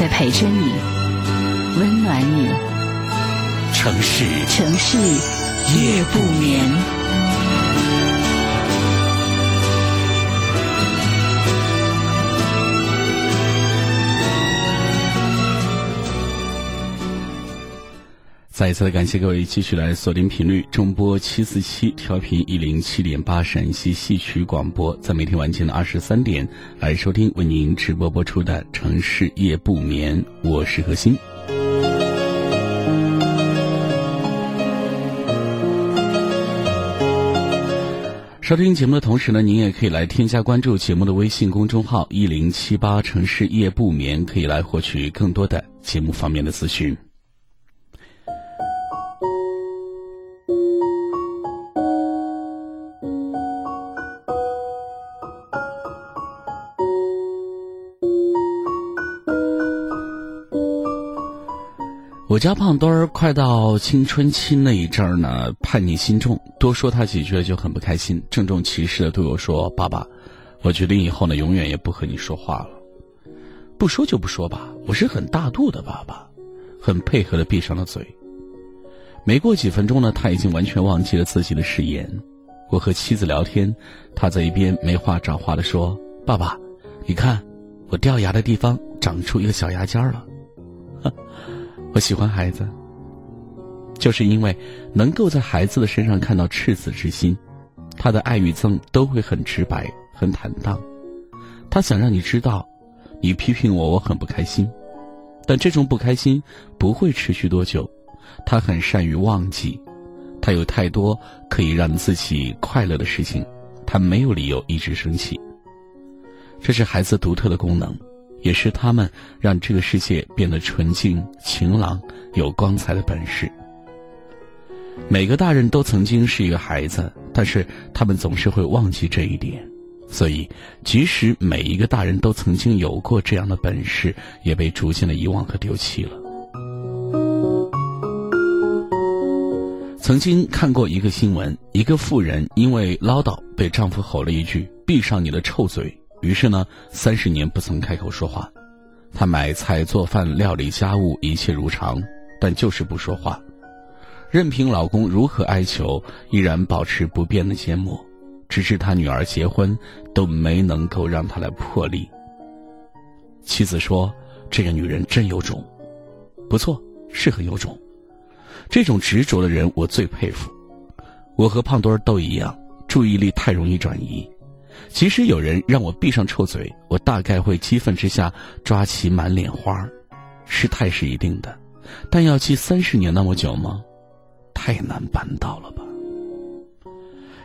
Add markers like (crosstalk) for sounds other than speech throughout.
在陪着你，温暖你。城市，城市夜不眠。再一次的感谢各位继续来锁定频率中波七四七调频一零七点八陕西戏曲广播，在每天晚间的二十三点来收听为您直播播出的城市夜不眠，我是何欣。收听节目的同时呢，您也可以来添加关注节目的微信公众号一零七八城市夜不眠，可以来获取更多的节目方面的资讯。家胖墩儿快到青春期那一阵儿呢，叛逆心重，多说他几句就很不开心，郑重其事的对我说：“爸爸，我决定以后呢，永远也不和你说话了。不说就不说吧，我是很大度的爸爸，很配合的闭上了嘴。没过几分钟呢，他已经完全忘记了自己的誓言。我和妻子聊天，他在一边没话找话的说：‘爸爸，你看，我掉牙的地方长出一个小牙尖了。’” (laughs) 我喜欢孩子，就是因为能够在孩子的身上看到赤子之心，他的爱与憎都会很直白、很坦荡。他想让你知道，你批评我，我很不开心，但这种不开心不会持续多久。他很善于忘记，他有太多可以让自己快乐的事情，他没有理由一直生气。这是孩子独特的功能。也是他们让这个世界变得纯净、晴朗、有光彩的本事。每个大人都曾经是一个孩子，但是他们总是会忘记这一点。所以，即使每一个大人都曾经有过这样的本事，也被逐渐的遗忘和丢弃了。曾经看过一个新闻，一个妇人因为唠叨被丈夫吼了一句：“闭上你的臭嘴。”于是呢，三十年不曾开口说话。她买菜、做饭、料理家务，一切如常，但就是不说话。任凭老公如何哀求，依然保持不变的缄默。直至她女儿结婚，都没能够让她来破例。妻子说：“这个女人真有种。”不错，是很有种。这种执着的人，我最佩服。我和胖墩儿都一样，注意力太容易转移。即使有人让我闭上臭嘴，我大概会激愤之下抓起满脸花儿失态是一定的，但要记三十年那么久吗？太难办到了吧？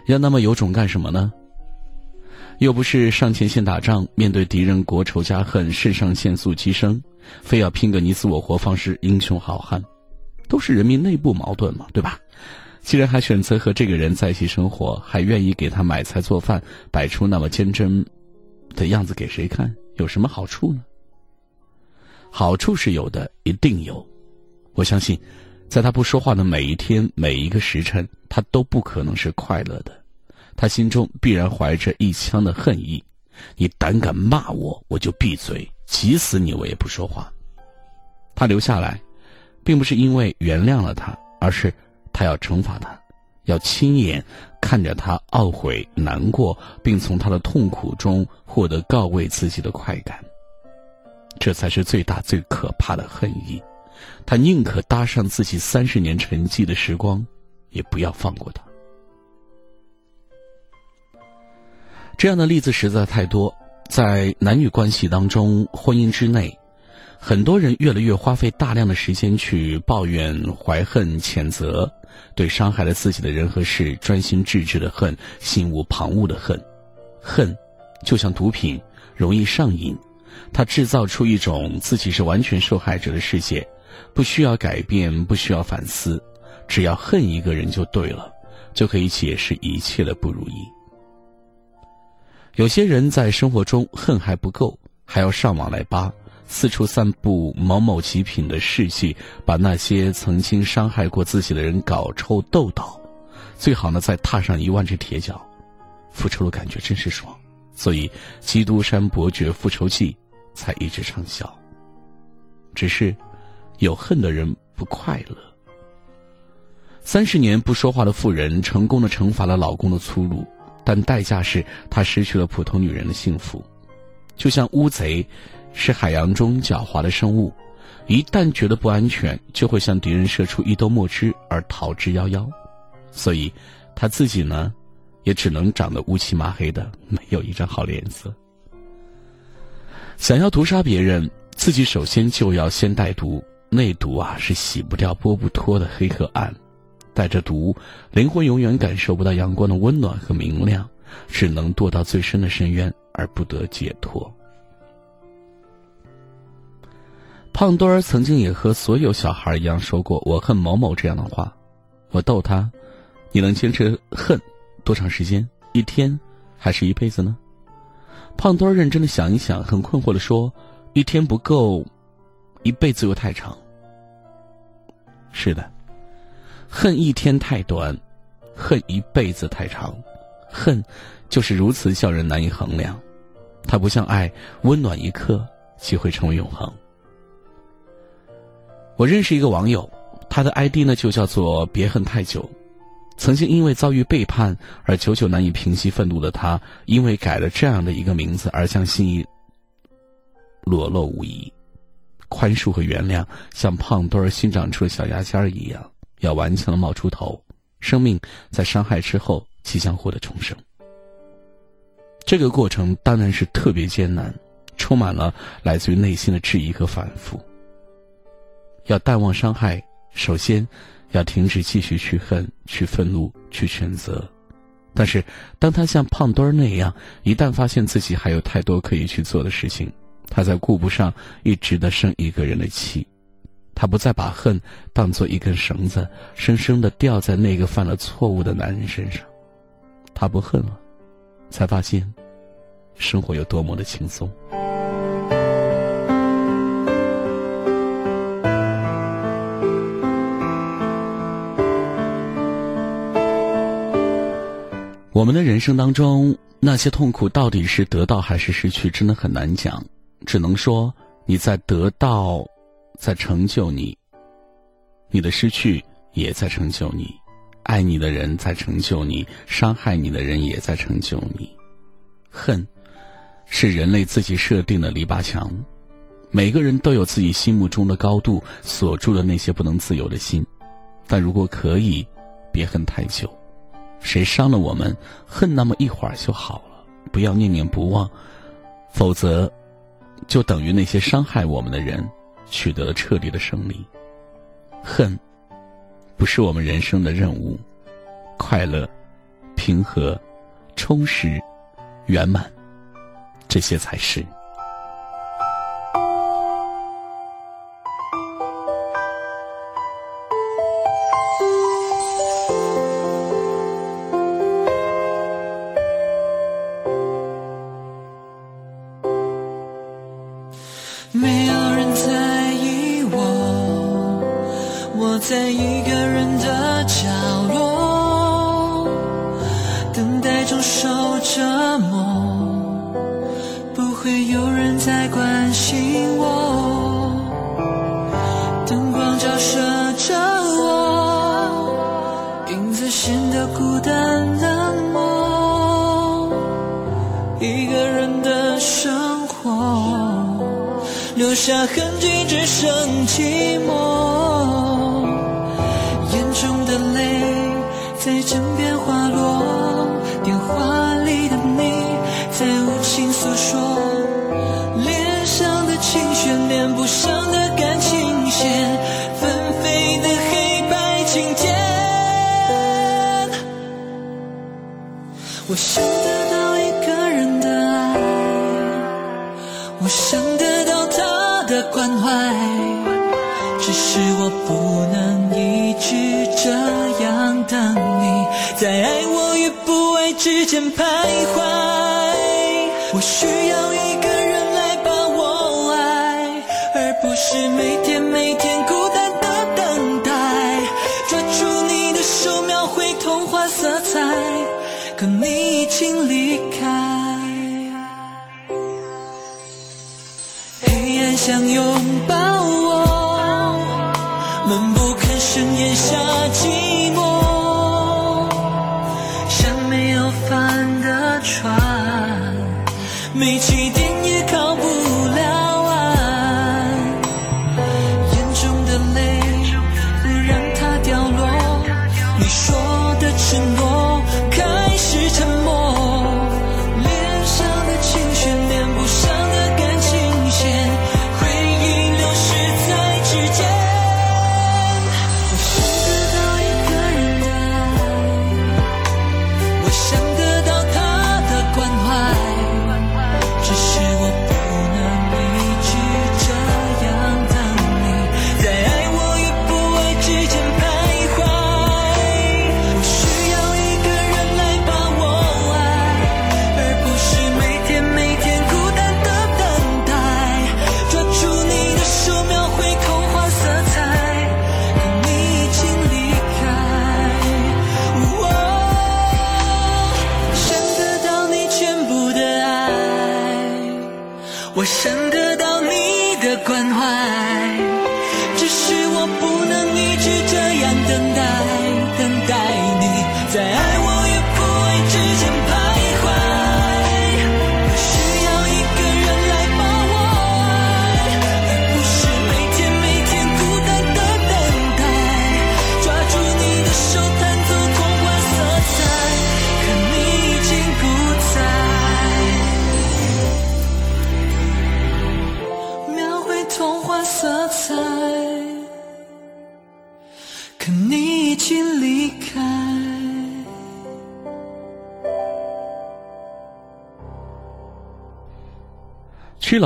要那么有种干什么呢？又不是上前线打仗，面对敌人国仇家恨，肾上腺素激升，非要拼个你死我活方是英雄好汉，都是人民内部矛盾嘛，对吧？既然还选择和这个人在一起生活，还愿意给他买菜做饭，摆出那么坚贞的样子给谁看？有什么好处呢？好处是有的，一定有。我相信，在他不说话的每一天、每一个时辰，他都不可能是快乐的。他心中必然怀着一腔的恨意。你胆敢骂我，我就闭嘴，急死你我也不说话。他留下来，并不是因为原谅了他，而是。他要惩罚他，要亲眼看着他懊悔、难过，并从他的痛苦中获得告慰自己的快感。这才是最大、最可怕的恨意。他宁可搭上自己三十年沉寂的时光，也不要放过他。这样的例子实在太多，在男女关系当中，婚姻之内。很多人越来越花费大量的时间去抱怨、怀恨、谴责，对伤害了自己的人和事专心致志的恨，心无旁骛的恨。恨，就像毒品，容易上瘾，他制造出一种自己是完全受害者的世界，不需要改变，不需要反思，只要恨一个人就对了，就可以解释一切的不如意。有些人在生活中恨还不够，还要上网来扒，四处散布某某极品的事迹，把那些曾经伤害过自己的人搞臭斗倒，最好呢再踏上一万只铁脚，复仇的感觉真是爽。所以《基督山伯爵复仇记》才一直畅销。只是，有恨的人不快乐。三十年不说话的妇人成功的惩罚了老公的粗鲁。但代价是她失去了普通女人的幸福，就像乌贼，是海洋中狡猾的生物，一旦觉得不安全，就会向敌人射出一兜墨汁而逃之夭夭。所以，他自己呢，也只能长得乌漆麻黑的，没有一张好脸色。想要屠杀别人，自己首先就要先带毒，那毒啊是洗不掉、剥不脱的黑和暗。带着毒，灵魂永远感受不到阳光的温暖和明亮，只能堕到最深的深渊而不得解脱。胖墩儿曾经也和所有小孩一样说过“我恨某某”这样的话。我逗他：“你能坚持恨多长时间？一天，还是一辈子呢？”胖墩儿认真的想一想，很困惑的说：“一天不够，一辈子又太长。”是的。恨一天太短，恨一辈子太长，恨就是如此叫人难以衡量。它不像爱，温暖一刻即会成为永恒。我认识一个网友，他的 ID 呢就叫做“别恨太久”。曾经因为遭遇背叛而久久难以平息愤怒的他，因为改了这样的一个名字而将心意裸露无遗。宽恕和原谅，像胖墩儿新长出的小牙尖儿一样。要顽强的冒出头，生命在伤害之后即将获得重生。这个过程当然是特别艰难，充满了来自于内心的质疑和反复。要淡忘伤害，首先要停止继续去恨、去愤怒、去选择。但是，当他像胖墩儿那样，一旦发现自己还有太多可以去做的事情，他再顾不上一直的生一个人的气。他不再把恨当做一根绳子，生生的吊在那个犯了错误的男人身上。他不恨了，才发现，生活有多么的轻松。我们的人生当中，那些痛苦到底是得到还是失去，真的很难讲。只能说你在得到。在成就你，你的失去也在成就你，爱你的人在成就你，伤害你的人也在成就你。恨，是人类自己设定的篱笆墙，每个人都有自己心目中的高度，锁住了那些不能自由的心。但如果可以，别恨太久，谁伤了我们，恨那么一会儿就好了，不要念念不忘，否则，就等于那些伤害我们的人。取得了彻底的胜利。恨，不是我们人生的任务。快乐、平和、充实、圆满，这些才是。受折磨，不会有人再关心我。灯光照射着我，影子显得孤单冷漠。一个人的生活，留下痕迹只剩寂寞，眼中的泪在枕边滑落。电话里的你在无情诉说，脸上的情绪，连不上的感情线，纷飞的黑白琴键。我想得到一个人的爱，我想得到他的关。怀，只是我不能一直这样等你，在爱我之间徘徊。我需要一个人来把我爱，而不是每天每天孤单的等待。抓住你的手，描绘童话色彩，可你已经离开。黑暗相拥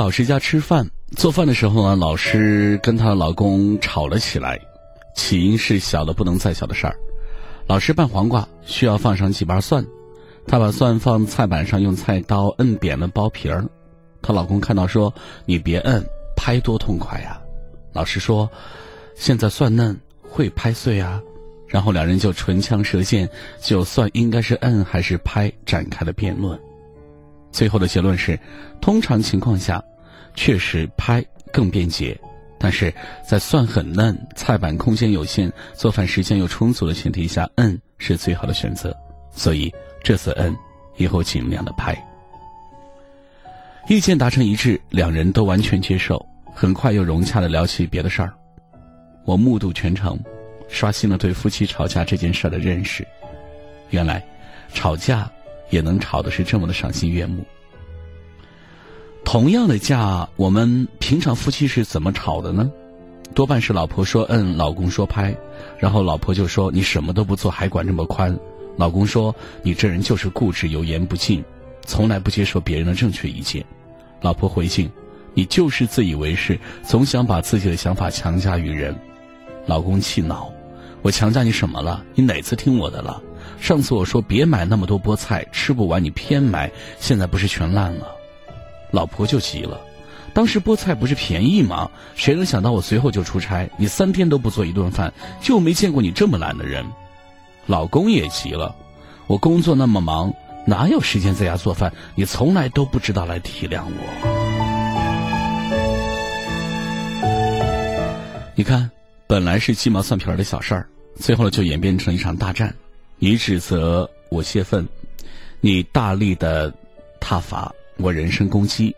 老师家吃饭，做饭的时候呢，老师跟她的老公吵了起来，起因是小的不能再小的事儿。老师拌黄瓜需要放上几瓣蒜，她把蒜放菜板上，用菜刀摁扁了剥皮儿。她老公看到说：“你别摁，拍多痛快呀！”老师说：“现在蒜嫩，会拍碎啊。”然后两人就唇枪舌剑，就蒜应该是摁还是拍展开了辩论。最后的结论是，通常情况下，确实拍更便捷，但是在蒜很嫩、菜板空间有限、做饭时间又充足的前提下，摁是最好的选择。所以这次摁，以后尽量的拍。意见达成一致，两人都完全接受，很快又融洽的聊起别的事儿。我目睹全程，刷新了对夫妻吵架这件事儿的认识。原来，吵架。也能吵的是这么的赏心悦目。同样的架，我们平常夫妻是怎么吵的呢？多半是老婆说嗯，老公说拍，然后老婆就说你什么都不做还管这么宽，老公说你这人就是固执有言不进，从来不接受别人的正确意见，老婆回敬你就是自以为是，总想把自己的想法强加于人，老公气恼，我强加你什么了？你哪次听我的了？上次我说别买那么多菠菜，吃不完你偏买，现在不是全烂了？老婆就急了，当时菠菜不是便宜吗？谁能想到我随后就出差，你三天都不做一顿饭，就没见过你这么懒的人。老公也急了，我工作那么忙，哪有时间在家做饭？你从来都不知道来体谅我。你看，本来是鸡毛蒜皮的小事儿，最后就演变成一场大战。你指责我泄愤，你大力的挞伐我人身攻击，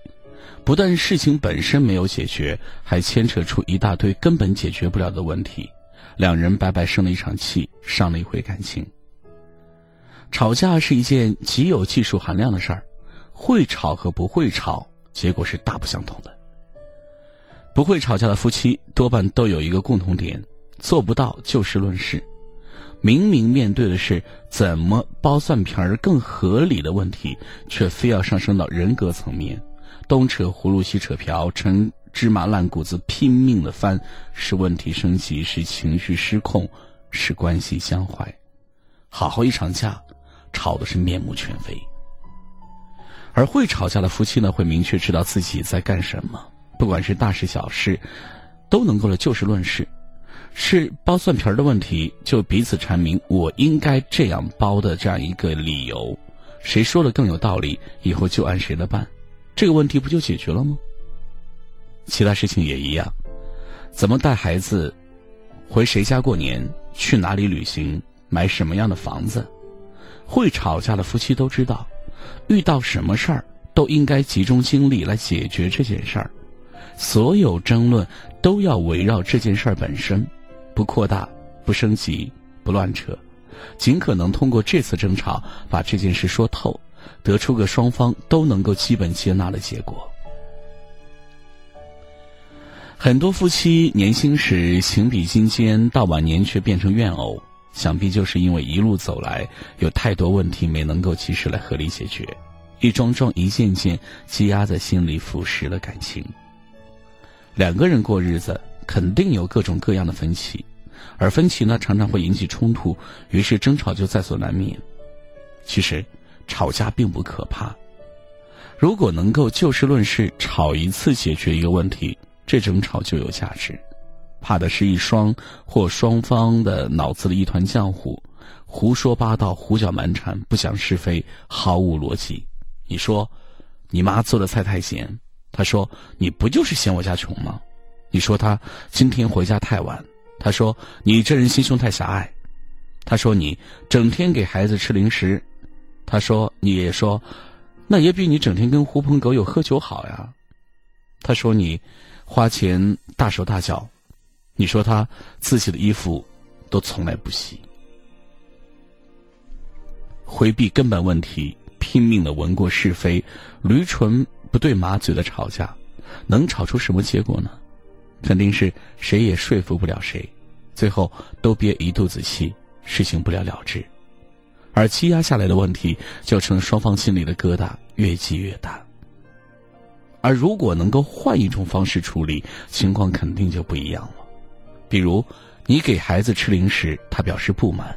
不但事情本身没有解决，还牵扯出一大堆根本解决不了的问题，两人白白生了一场气，伤了一回感情。吵架是一件极有技术含量的事儿，会吵和不会吵，结果是大不相同的。不会吵架的夫妻多半都有一个共同点：做不到就事论事。明明面对的是怎么剥蒜皮儿更合理的问题，却非要上升到人格层面，东扯葫芦西扯瓢，成芝麻烂谷子拼命的翻，是问题升级，是情绪失控，是关系相坏。好好一场架，吵的是面目全非。而会吵架的夫妻呢，会明确知道自己在干什么，不管是大事小事，都能够了就事论事。是包蒜皮儿的问题，就彼此阐明我应该这样包的这样一个理由，谁说的更有道理，以后就按谁的办，这个问题不就解决了吗？其他事情也一样，怎么带孩子，回谁家过年，去哪里旅行，买什么样的房子，会吵架的夫妻都知道，遇到什么事儿都应该集中精力来解决这件事儿，所有争论都要围绕这件事儿本身。不扩大，不升级，不乱扯，尽可能通过这次争吵把这件事说透，得出个双方都能够基本接纳的结果。很多夫妻年轻时情比金坚，到晚年却变成怨偶，想必就是因为一路走来有太多问题没能够及时来合理解决，一桩桩一件件积压在心里，腐蚀了感情。两个人过日子。肯定有各种各样的分歧，而分歧呢，常常会引起冲突，于是争吵就在所难免。其实，吵架并不可怕，如果能够就事论事，吵一次解决一个问题，这争吵就有价值。怕的是一双或双方的脑子里一团浆糊，胡说八道、胡搅蛮缠、不讲是非、毫无逻辑。你说，你妈做的菜太咸，他说你不就是嫌我家穷吗？你说他今天回家太晚，他说你这人心胸太狭隘，他说你整天给孩子吃零食，他说你也说，那也比你整天跟狐朋狗友喝酒好呀。他说你花钱大手大脚，你说他自己的衣服都从来不洗，回避根本问题，拼命的闻过是非，驴唇不对马嘴的吵架，能吵出什么结果呢？肯定是谁也说服不了谁，最后都憋一肚子气，事情不了了之，而积压下来的问题就成双方心里的疙瘩越积越大。而如果能够换一种方式处理，情况肯定就不一样了。比如，你给孩子吃零食，他表示不满，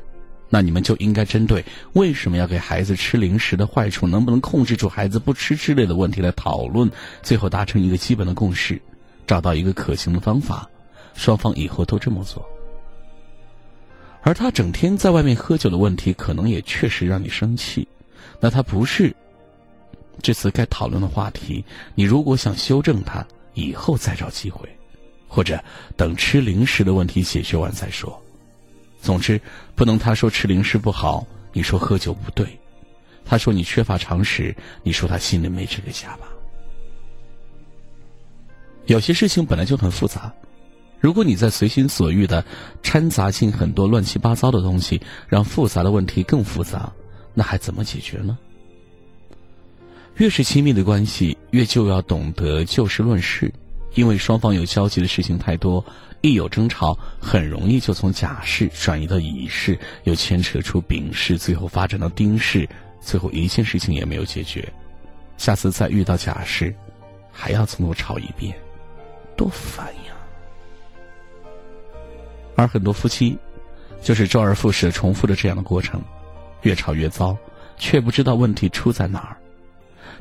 那你们就应该针对为什么要给孩子吃零食的坏处，能不能控制住孩子不吃之类的问题来讨论，最后达成一个基本的共识。找到一个可行的方法，双方以后都这么做。而他整天在外面喝酒的问题，可能也确实让你生气。那他不是这次该讨论的话题。你如果想修正他，以后再找机会，或者等吃零食的问题解决完再说。总之，不能他说吃零食不好，你说喝酒不对；他说你缺乏常识，你说他心里没这个家吧。有些事情本来就很复杂，如果你在随心所欲的掺杂进很多乱七八糟的东西，让复杂的问题更复杂，那还怎么解决呢？越是亲密的关系，越就要懂得就事论事，因为双方有交集的事情太多，一有争吵，很容易就从甲事转移到乙事，又牵扯出丙事，最后发展到丁事，最后一件事情也没有解决，下次再遇到甲事，还要从头吵一遍。多烦呀！而很多夫妻，就是周而复始重复着这样的过程，越吵越糟，却不知道问题出在哪儿。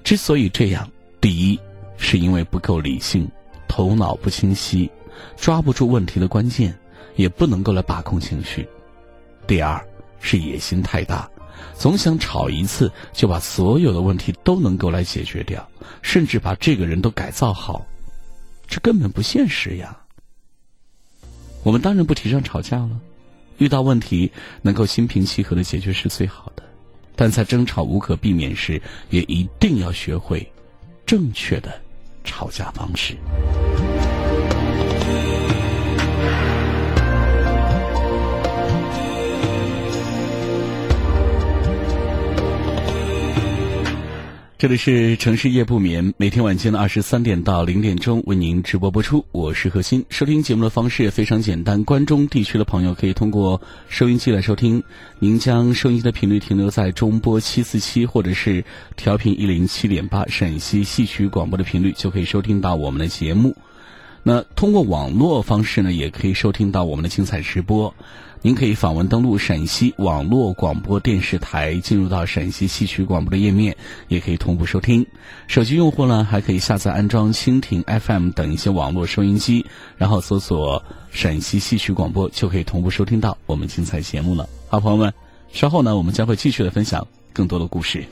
之所以这样，第一是因为不够理性，头脑不清晰，抓不住问题的关键，也不能够来把控情绪；第二是野心太大，总想吵一次就把所有的问题都能够来解决掉，甚至把这个人都改造好。这根本不现实呀！我们当然不提倡吵架了，遇到问题能够心平气和的解决是最好的，但在争吵无可避免时，也一定要学会正确的吵架方式。这里是城市夜不眠，每天晚间的二十三点到零点钟为您直播播出。我是何鑫，收听节目的方式也非常简单。关中地区的朋友可以通过收音机来收听，您将收音机的频率停留在中波七四七或者是调频一零七点八陕西戏曲广播的频率，就可以收听到我们的节目。那通过网络方式呢，也可以收听到我们的精彩直播。您可以访问登录陕西网络广播电视台，进入到陕西戏曲广播的页面，也可以同步收听。手机用户呢，还可以下载安装蜻蜓 FM 等一些网络收音机，然后搜索陕西戏曲广播，就可以同步收听到我们精彩节目了。好，朋友们，稍后呢，我们将会继续的分享更多的故事。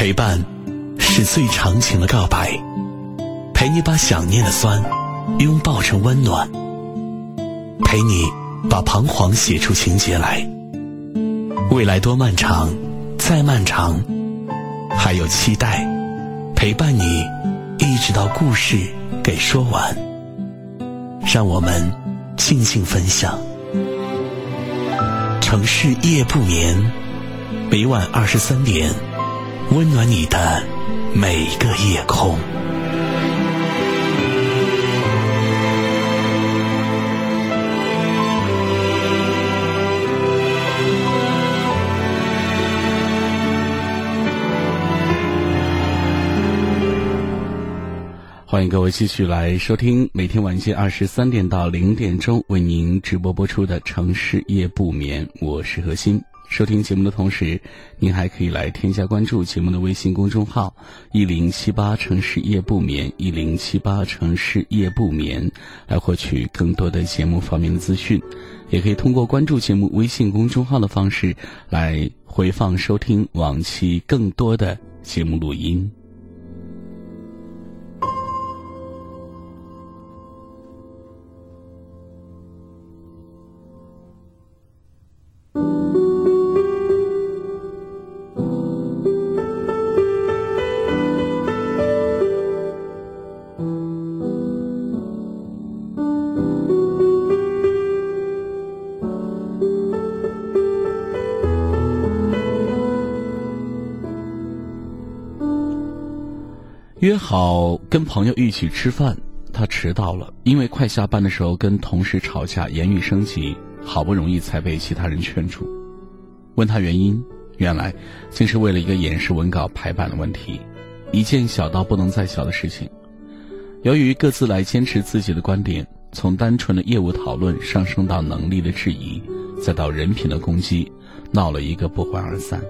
陪伴是最长情的告白，陪你把想念的酸拥抱成温暖，陪你把彷徨写出情节来。未来多漫长，再漫长，还有期待陪伴你，一直到故事给说完。让我们静静分享，城市夜不眠，每晚二十三点。温暖你的每个夜空。欢迎各位继续来收听每天晚间二十三点到零点钟为您直播播出的《城市夜不眠》，我是何欣。收听节目的同时，您还可以来添加关注节目的微信公众号“一零七八城市夜不眠”，一零七八城市夜不眠，来获取更多的节目方面的资讯。也可以通过关注节目微信公众号的方式来回放收听往期更多的节目录音。约好跟朋友一起吃饭，他迟到了，因为快下班的时候跟同事吵架，言语升级，好不容易才被其他人劝住。问他原因，原来竟是为了一个演示文稿排版的问题，一件小到不能再小的事情。由于各自来坚持自己的观点，从单纯的业务讨论上升到能力的质疑，再到人品的攻击，闹了一个不欢而散。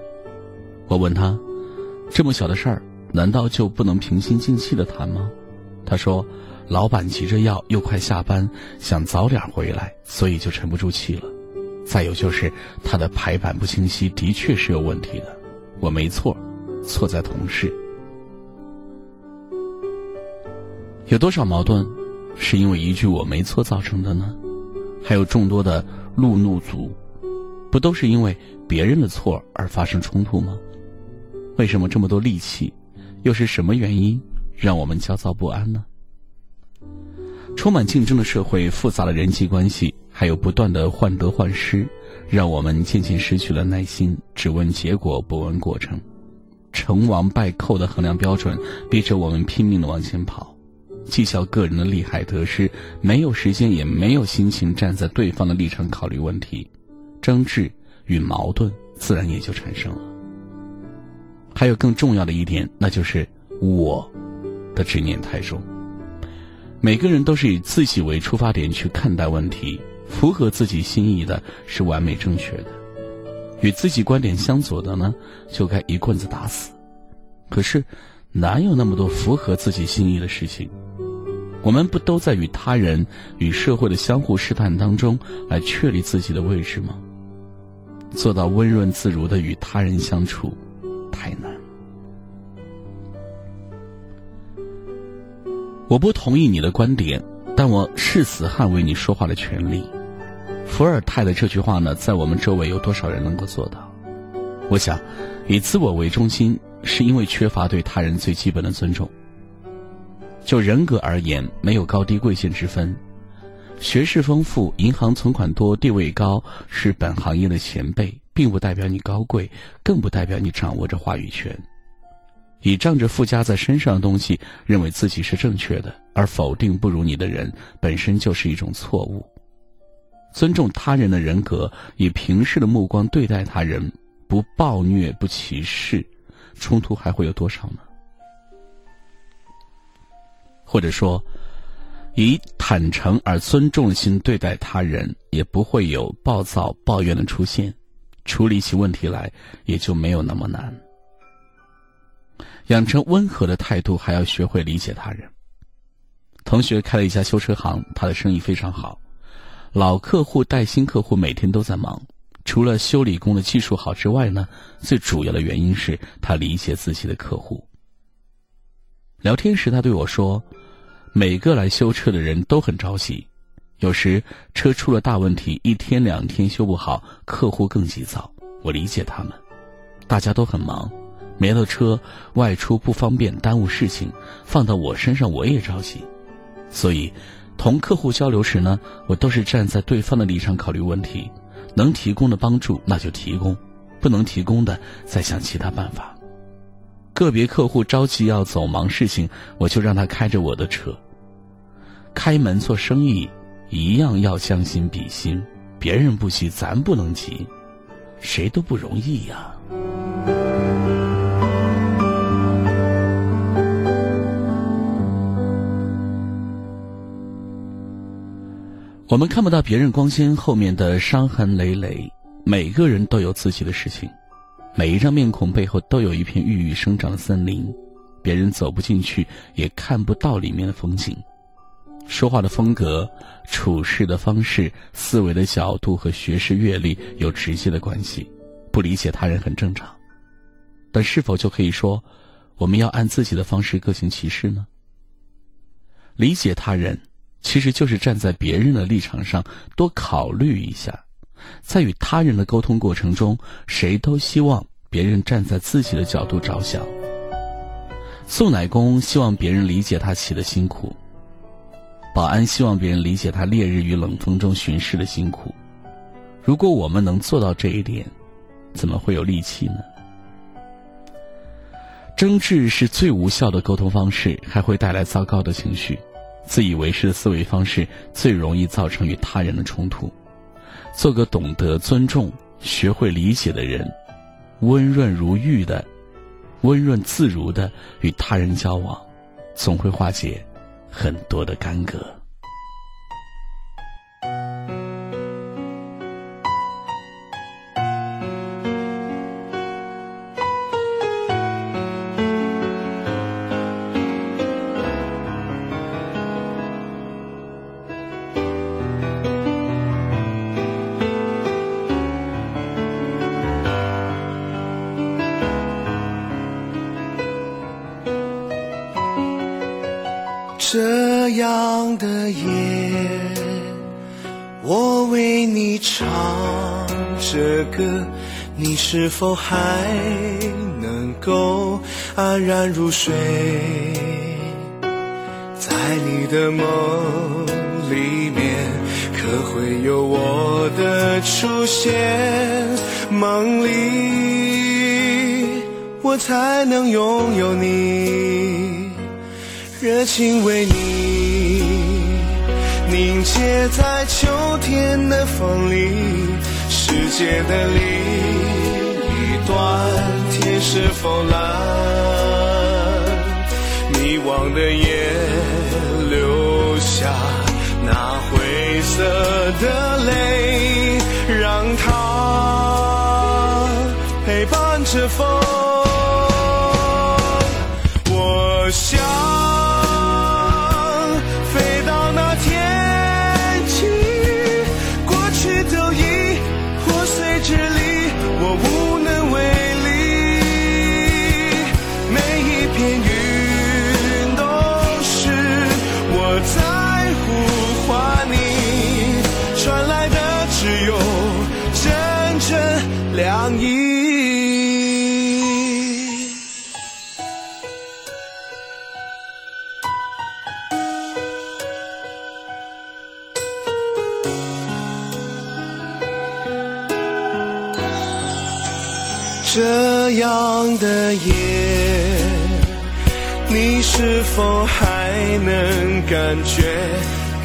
我问他，这么小的事儿。难道就不能平心静气的谈吗？他说：“老板急着要，又快下班，想早点回来，所以就沉不住气了。再有就是他的排版不清晰，的确是有问题的。我没错，错在同事。有多少矛盾是因为一句我没错造成的呢？还有众多的路怒族，不都是因为别人的错而发生冲突吗？为什么这么多戾气？”又是什么原因让我们焦躁不安呢？充满竞争的社会，复杂的人际关系，还有不断的患得患失，让我们渐渐失去了耐心，只问结果不问过程。成王败寇的衡量标准，逼着我们拼命的往前跑，计较个人的利害得失，没有时间也没有心情站在对方的立场考虑问题，争执与矛盾自然也就产生了。还有更重要的一点，那就是我的执念太重。每个人都是以自己为出发点去看待问题，符合自己心意的是完美正确的，与自己观点相左的呢，就该一棍子打死。可是，哪有那么多符合自己心意的事情？我们不都在与他人、与社会的相互试探当中来确立自己的位置吗？做到温润自如的与他人相处。太难。我不同意你的观点，但我誓死捍卫你说话的权利。伏尔泰的这句话呢，在我们周围有多少人能够做到？我想，以自我为中心，是因为缺乏对他人最基本的尊重。就人格而言，没有高低贵贱之分。学识丰富、银行存款多、地位高，是本行业的前辈。并不代表你高贵，更不代表你掌握着话语权。以仗着附加在身上的东西，认为自己是正确的，而否定不如你的人，本身就是一种错误。尊重他人的人格，以平视的目光对待他人，不暴虐，不歧视，冲突还会有多少呢？或者说，以坦诚而尊重心对待他人，也不会有暴躁抱怨的出现。处理起问题来也就没有那么难。养成温和的态度，还要学会理解他人。同学开了一家修车行，他的生意非常好，老客户带新客户，每天都在忙。除了修理工的技术好之外呢，最主要的原因是他理解自己的客户。聊天时，他对我说：“每个来修车的人都很着急。”有时车出了大问题，一天两天修不好，客户更急躁。我理解他们，大家都很忙，没了车外出不方便，耽误事情。放到我身上我也着急，所以同客户交流时呢，我都是站在对方的立场考虑问题，能提供的帮助那就提供，不能提供的再想其他办法。个别客户着急要走忙事情，我就让他开着我的车，开门做生意。一样要将心比心，别人不急，咱不能急，谁都不容易呀。我们看不到别人光鲜后面的伤痕累累，每个人都有自己的事情，每一张面孔背后都有一片郁郁生长的森林，别人走不进去，也看不到里面的风景。说话的风格、处事的方式、思维的角度和学识阅历有直接的关系。不理解他人很正常，但是否就可以说，我们要按自己的方式各行其事呢？理解他人，其实就是站在别人的立场上多考虑一下。在与他人的沟通过程中，谁都希望别人站在自己的角度着想。宋乃公希望别人理解他起的辛苦。保安希望别人理解他烈日与冷风中巡视的辛苦。如果我们能做到这一点，怎么会有力气呢？争执是最无效的沟通方式，还会带来糟糕的情绪。自以为是的思维方式最容易造成与他人的冲突。做个懂得尊重、学会理解的人，温润如玉的、温润自如的与他人交往，总会化解。很多的干戈。夜，我为你唱着歌，你是否还能够安然入睡？在你的梦里面，可会有我的出现？梦里，我才能拥有你。热情为你凝结在秋天的风里，世界的另一端天是否蓝？迷惘的夜留下那灰色的泪，让它陪伴着风。我想。的夜，你是否还能感觉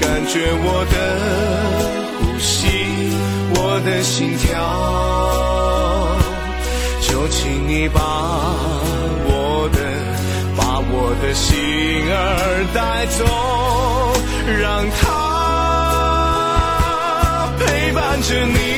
感觉我的呼吸，我的心跳？就请你把我的把我的心儿带走，让它陪伴着你。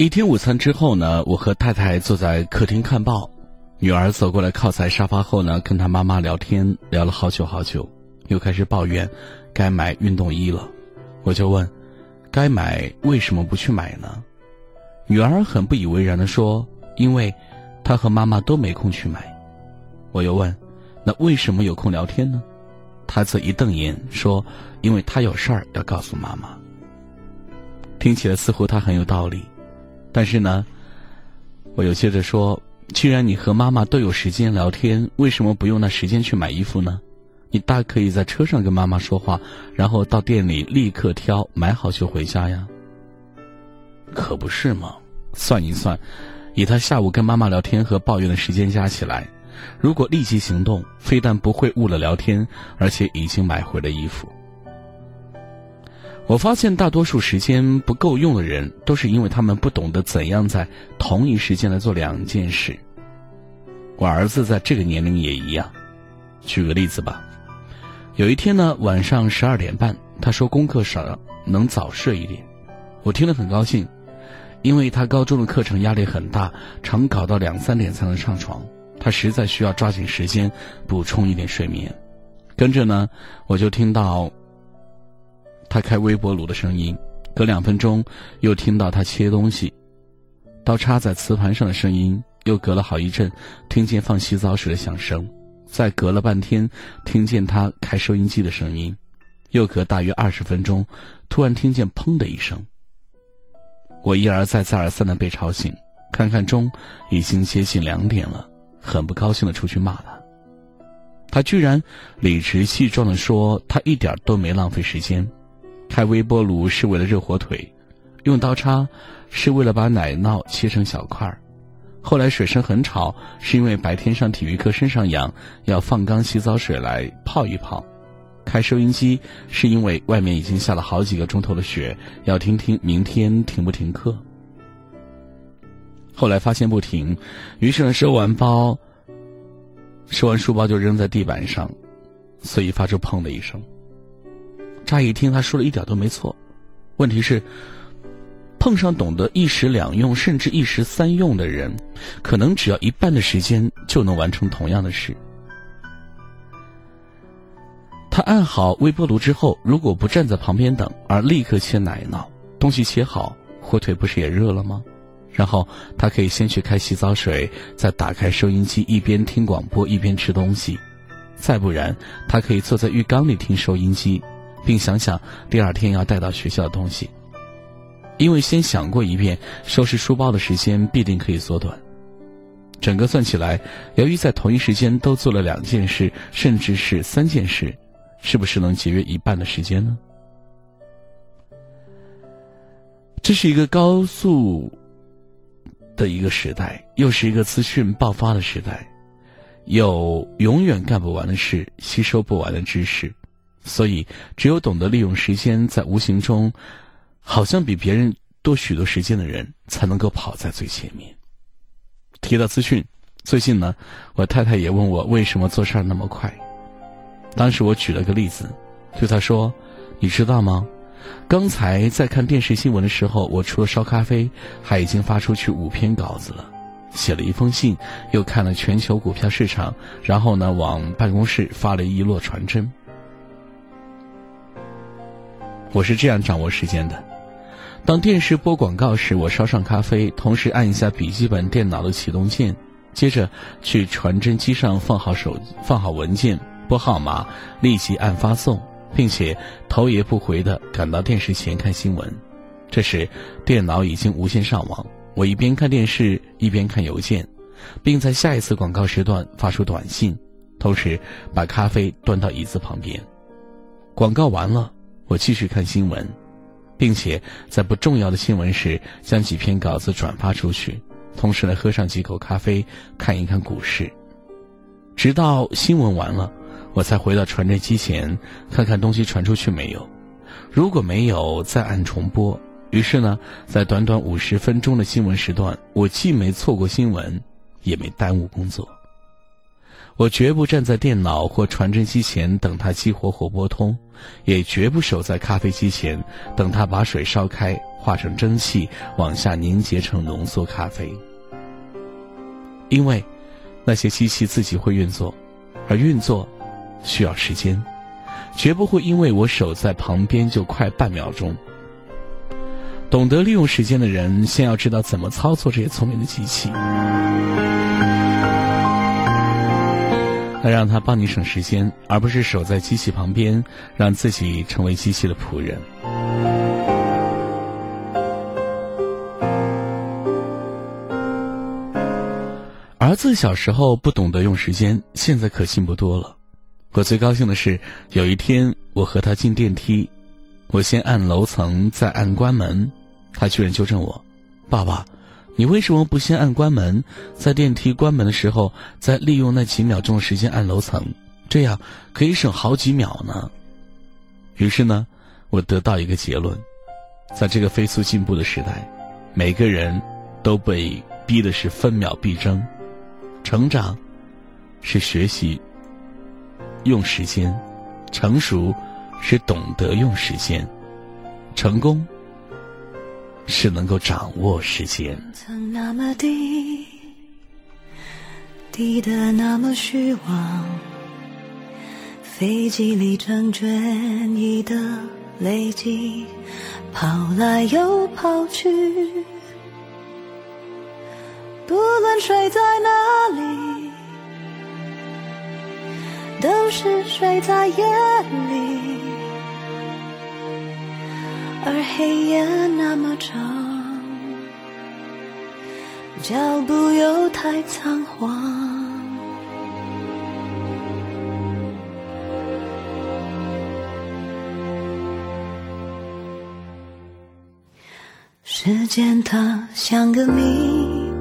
一天午餐之后呢，我和太太坐在客厅看报，女儿走过来靠在沙发后呢，跟她妈妈聊天，聊了好久好久，又开始抱怨该买运动衣了。我就问，该买为什么不去买呢？女儿很不以为然的说，因为她和妈妈都没空去买。我又问，那为什么有空聊天呢？她则一瞪眼说，因为她有事儿要告诉妈妈。听起来似乎她很有道理。但是呢，我又接着说：“既然你和妈妈都有时间聊天，为什么不用那时间去买衣服呢？你大可以在车上跟妈妈说话，然后到店里立刻挑买好就回家呀。可不是吗？算一算，以他下午跟妈妈聊天和抱怨的时间加起来，如果立即行动，非但不会误了聊天，而且已经买回了衣服。”我发现大多数时间不够用的人，都是因为他们不懂得怎样在同一时间来做两件事。我儿子在这个年龄也一样。举个例子吧，有一天呢，晚上十二点半，他说功课少，能早睡一点。我听了很高兴，因为他高中的课程压力很大，常搞到两三点才能上床，他实在需要抓紧时间补充一点睡眠。跟着呢，我就听到。他开微波炉的声音，隔两分钟又听到他切东西，刀插在瓷盘上的声音，又隔了好一阵，听见放洗澡水的响声，再隔了半天，听见他开收音机的声音，又隔大约二十分钟，突然听见砰的一声。我一而再再而三的被吵醒，看看钟，已经接近两点了，很不高兴的出去骂他。他居然理直气壮的说，他一点都没浪费时间。开微波炉是为了热火腿，用刀叉是为了把奶酪切成小块儿。后来水声很吵，是因为白天上体育课身上痒，要放缸洗澡水来泡一泡。开收音机是因为外面已经下了好几个钟头的雪，要听听明天停不停课。后来发现不停，于是呢收完包，收完书包就扔在地板上，所以发出砰的一声。乍一听，他说的一点都没错。问题是，碰上懂得一时两用甚至一时三用的人，可能只要一半的时间就能完成同样的事。他按好微波炉之后，如果不站在旁边等，而立刻切奶酪，东西切好，火腿不是也热了吗？然后他可以先去开洗澡水，再打开收音机，一边听广播一边吃东西。再不然，他可以坐在浴缸里听收音机。并想想第二天要带到学校的东西，因为先想过一遍，收拾书包的时间必定可以缩短。整个算起来，由于在同一时间都做了两件事，甚至是三件事，是不是能节约一半的时间呢？这是一个高速的一个时代，又是一个资讯爆发的时代，有永远干不完的事，吸收不完的知识。所以，只有懂得利用时间，在无形中，好像比别人多许多时间的人，才能够跑在最前面。提到资讯，最近呢，我太太也问我为什么做事儿那么快。当时我举了个例子，对她说：“你知道吗？刚才在看电视新闻的时候，我除了烧咖啡，还已经发出去五篇稿子了，写了一封信，又看了全球股票市场，然后呢，往办公室发了一摞传真。”我是这样掌握时间的：当电视播广告时，我烧上咖啡，同时按一下笔记本电脑的启动键，接着去传真机上放好手放好文件，拨号码，立即按发送，并且头也不回地赶到电视前看新闻。这时，电脑已经无线上网，我一边看电视一边看邮件，并在下一次广告时段发出短信，同时把咖啡端到椅子旁边。广告完了。我继续看新闻，并且在不重要的新闻时将几篇稿子转发出去，同时呢喝上几口咖啡，看一看股市。直到新闻完了，我才回到传真机前，看看东西传出去没有。如果没有，再按重播。于是呢，在短短五十分钟的新闻时段，我既没错过新闻，也没耽误工作。我绝不站在电脑或传真机前等它激活或拨通，也绝不守在咖啡机前等它把水烧开，化成蒸汽往下凝结成浓缩咖啡。因为，那些机器自己会运作，而运作需要时间，绝不会因为我守在旁边就快半秒钟。懂得利用时间的人，先要知道怎么操作这些聪明的机器。那让他帮你省时间，而不是守在机器旁边，让自己成为机器的仆人。儿子小时候不懂得用时间，现在可进步多了。我最高兴的是，有一天我和他进电梯，我先按楼层，再按关门，他居然纠正我：“爸爸。”你为什么不先按关门，在电梯关门的时候再利用那几秒钟的时间按楼层？这样可以省好几秒呢。于是呢，我得到一个结论：在这个飞速进步的时代，每个人都被逼的是分秒必争。成长是学习用时间，成熟是懂得用时间，成功。是能够掌握时间。曾那么低，低得那么虚妄，飞机里成卷意的累积，跑来又跑去。不论睡在哪里，都是睡在夜里。而黑夜那么长，脚步又太仓皇。时间它像个谜，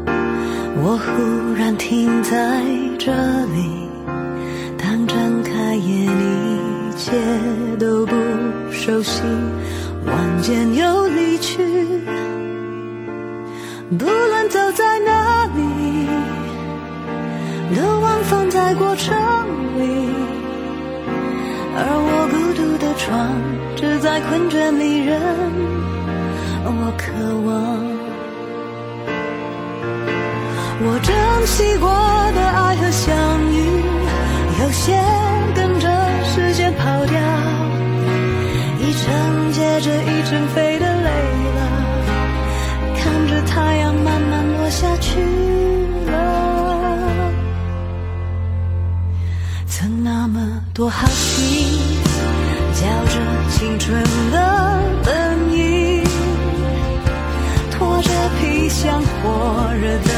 我忽然停在这里。当睁开眼，一切都不熟悉。晚间又离去，不论走在哪里，都望放在过程里。而我孤独的床，只在困倦里任我渴望。我珍惜过的爱和相遇，有些跟着时间跑掉。一程接着一程飞的累了，看着太阳慢慢落下去了。曾那么多好奇，叫着青春的本意，拖着皮箱火热的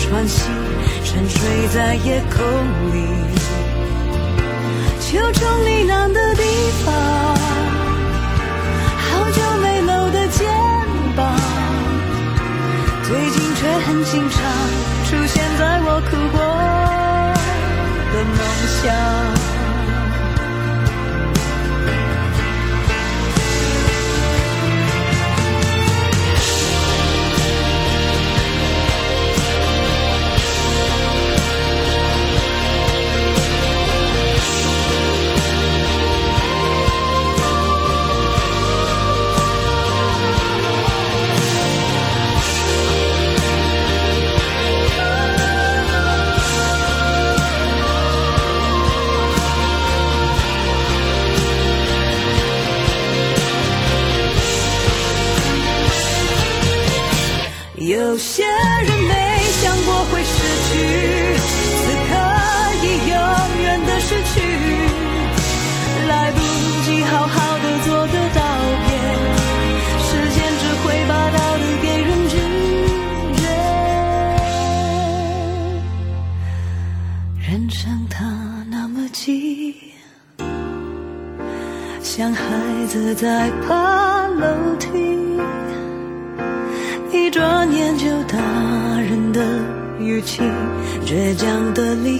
喘息，沉睡在夜空里，求求你难的地方。最近却很经常出现在我哭过的梦乡。有些人没想过会失去，此刻已永远的失去，来不及好好的做个道别，时间只会把道理给人拒绝。人生它那么急，像孩子在爬楼语气，倔强的离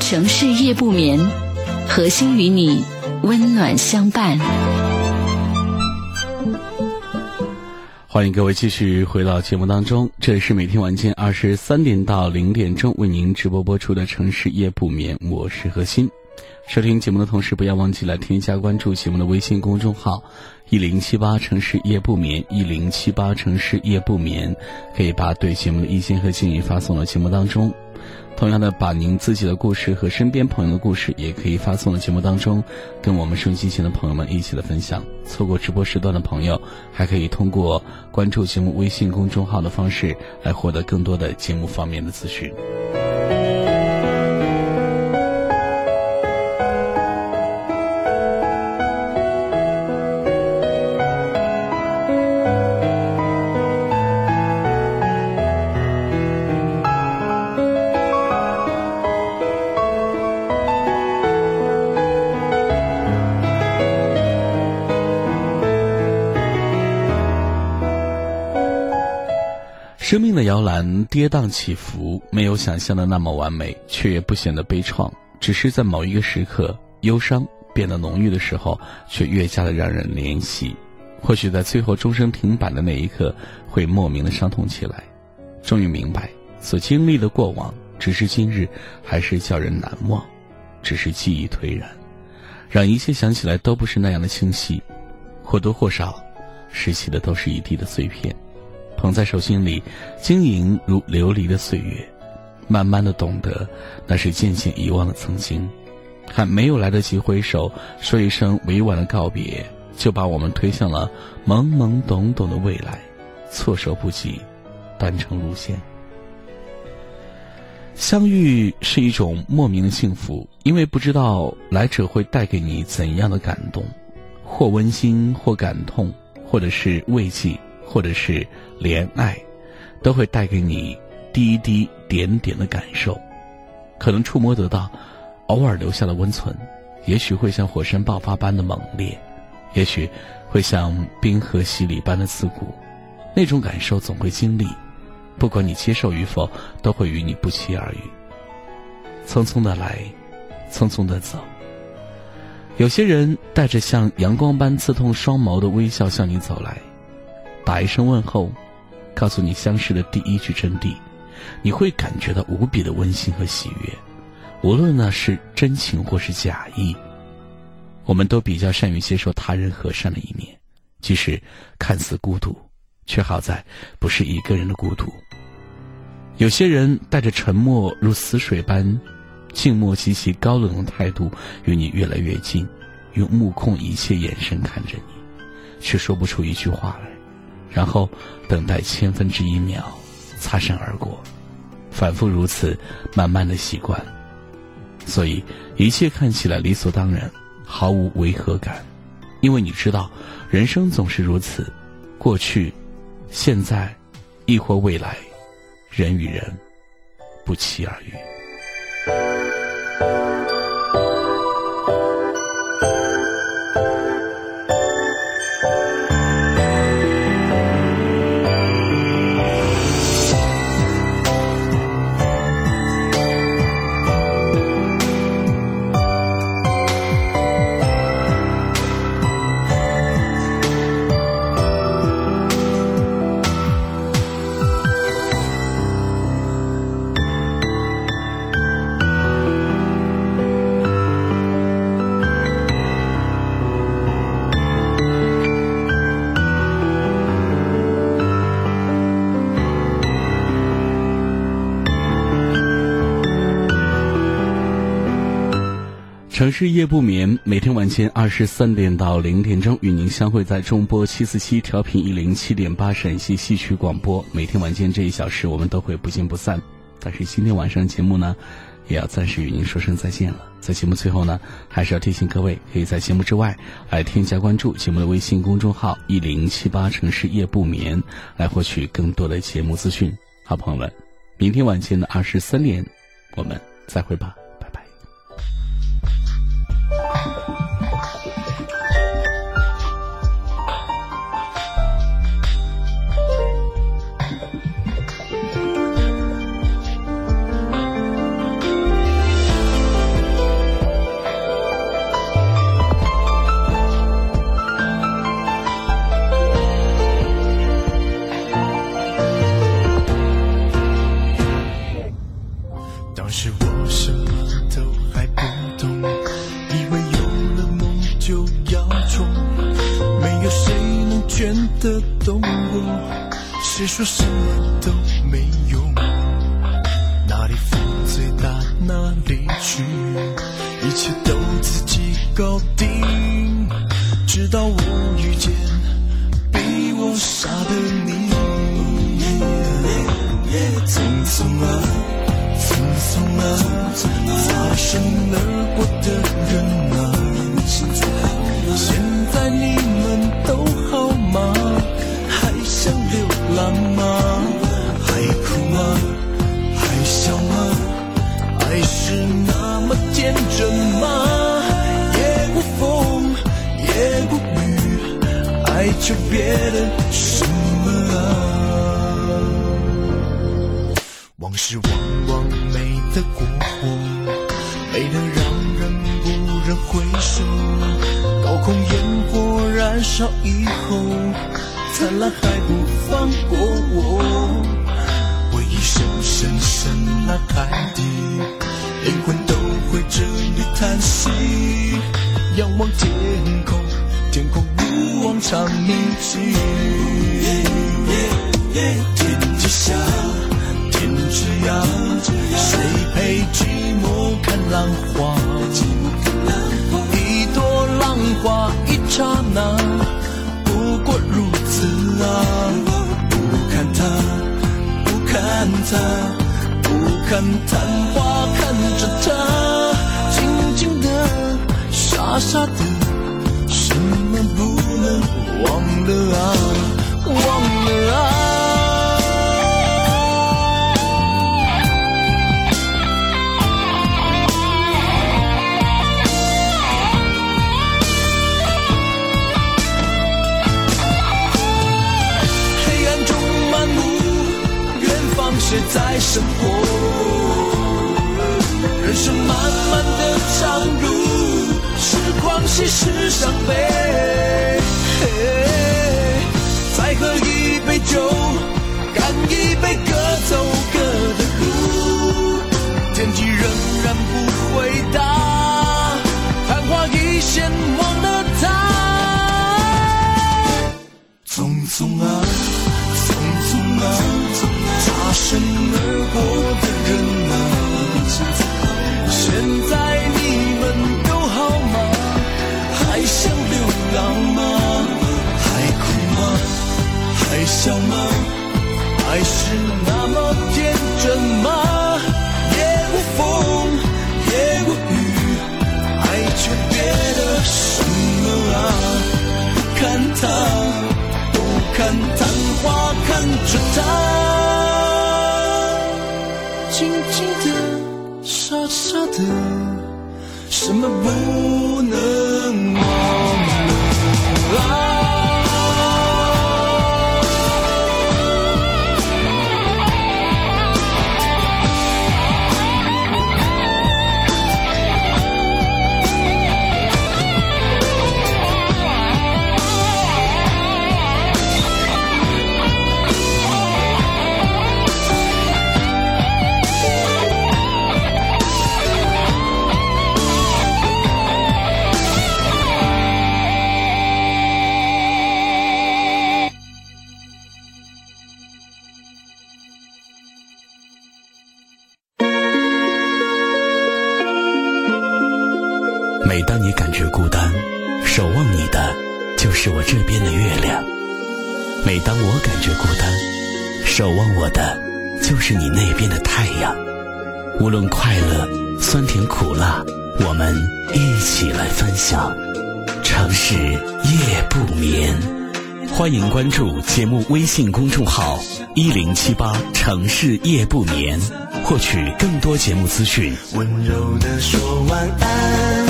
城市夜不眠，核心与你温暖相伴。欢迎各位继续回到节目当中，这里是每天晚间二十三点到零点钟为您直播播出的《城市夜不眠》，我是何欣。收听节目的同时，不要忘记了添加关注节目的微信公众号“一零七八城市夜不眠”，一零七八城市夜不眠，可以把对节目的意见和建议发送到节目当中。同样的，把您自己的故事和身边朋友的故事，也可以发送到节目当中，跟我们收音机前的朋友们一起的分享。错过直播时段的朋友，还可以通过关注节目微信公众号的方式来获得更多的节目方面的资讯。生命的摇篮跌宕起伏，没有想象的那么完美，却也不显得悲怆。只是在某一个时刻，忧伤变得浓郁的时候，却越加的让人怜惜。或许在最后钟声停摆的那一刻，会莫名的伤痛起来。终于明白，所经历的过往，只是今日，还是叫人难忘。只是记忆颓然，让一切想起来都不是那样的清晰，或多或少，拾起的都是一地的碎片。捧在手心里，晶莹如琉璃的岁月，慢慢的懂得，那是渐渐遗忘的曾经，还没有来得及挥手说一声委婉的告别，就把我们推向了懵懵懂懂的未来，措手不及，单程路线。相遇是一种莫名的幸福，因为不知道来者会带给你怎样的感动，或温馨，或感痛，或者是慰藉。或者是怜爱，都会带给你滴滴点点的感受，可能触摸得到，偶尔留下的温存，也许会像火山爆发般的猛烈，也许会像冰河洗礼般的刺骨，那种感受总会经历，不管你接受与否，都会与你不期而遇。匆匆的来，匆匆的走。有些人带着像阳光般刺痛双眸的微笑向你走来。打一声问候，告诉你相识的第一句真谛，你会感觉到无比的温馨和喜悦。无论那是真情或是假意，我们都比较善于接受他人和善的一面，即使看似孤独，却好在不是一个人的孤独。有些人带着沉默如死水般静默极其高冷的态度与你越来越近，用目空一切眼神看着你，却说不出一句话来。然后等待千分之一秒，擦身而过，反复如此，慢慢的习惯。所以一切看起来理所当然，毫无违和感，因为你知道，人生总是如此，过去、现在，亦或未来，人与人不期而遇。天晚间二十三点到零点钟与您相会在中波七四七调频一零七点八陕西戏曲广播。每天晚间这一小时，我们都会不见不散。但是今天晚上节目呢，也要暂时与您说声再见了。在节目最后呢，还是要提醒各位，可以在节目之外来添加关注节目的微信公众号“一零七八城市夜不眠”，来获取更多的节目资讯。好朋友们，明天晚间的二十三点，我们再会吧。常宁静。天之下，天之涯，谁陪寂寞看浪花？一朵浪花一刹那，不过如此。啊！不看他，不看他，不看昙花，看着他，静静的，傻傻的，什么不能忘了啊？忘了啊！黑暗中漫步，远方谁在生活？人生漫漫的长路，时光稀释伤悲。嘿再喝一杯酒，干一杯，他。静静的，傻傻的，什么不能欢迎关注节目微信公众号一零七八城市夜不眠。获取更多节目资讯。温柔的说晚安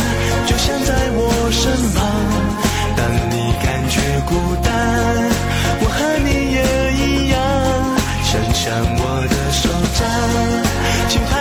就像在我身旁当你感觉孤单我和你也一样伸长我的手掌紧抓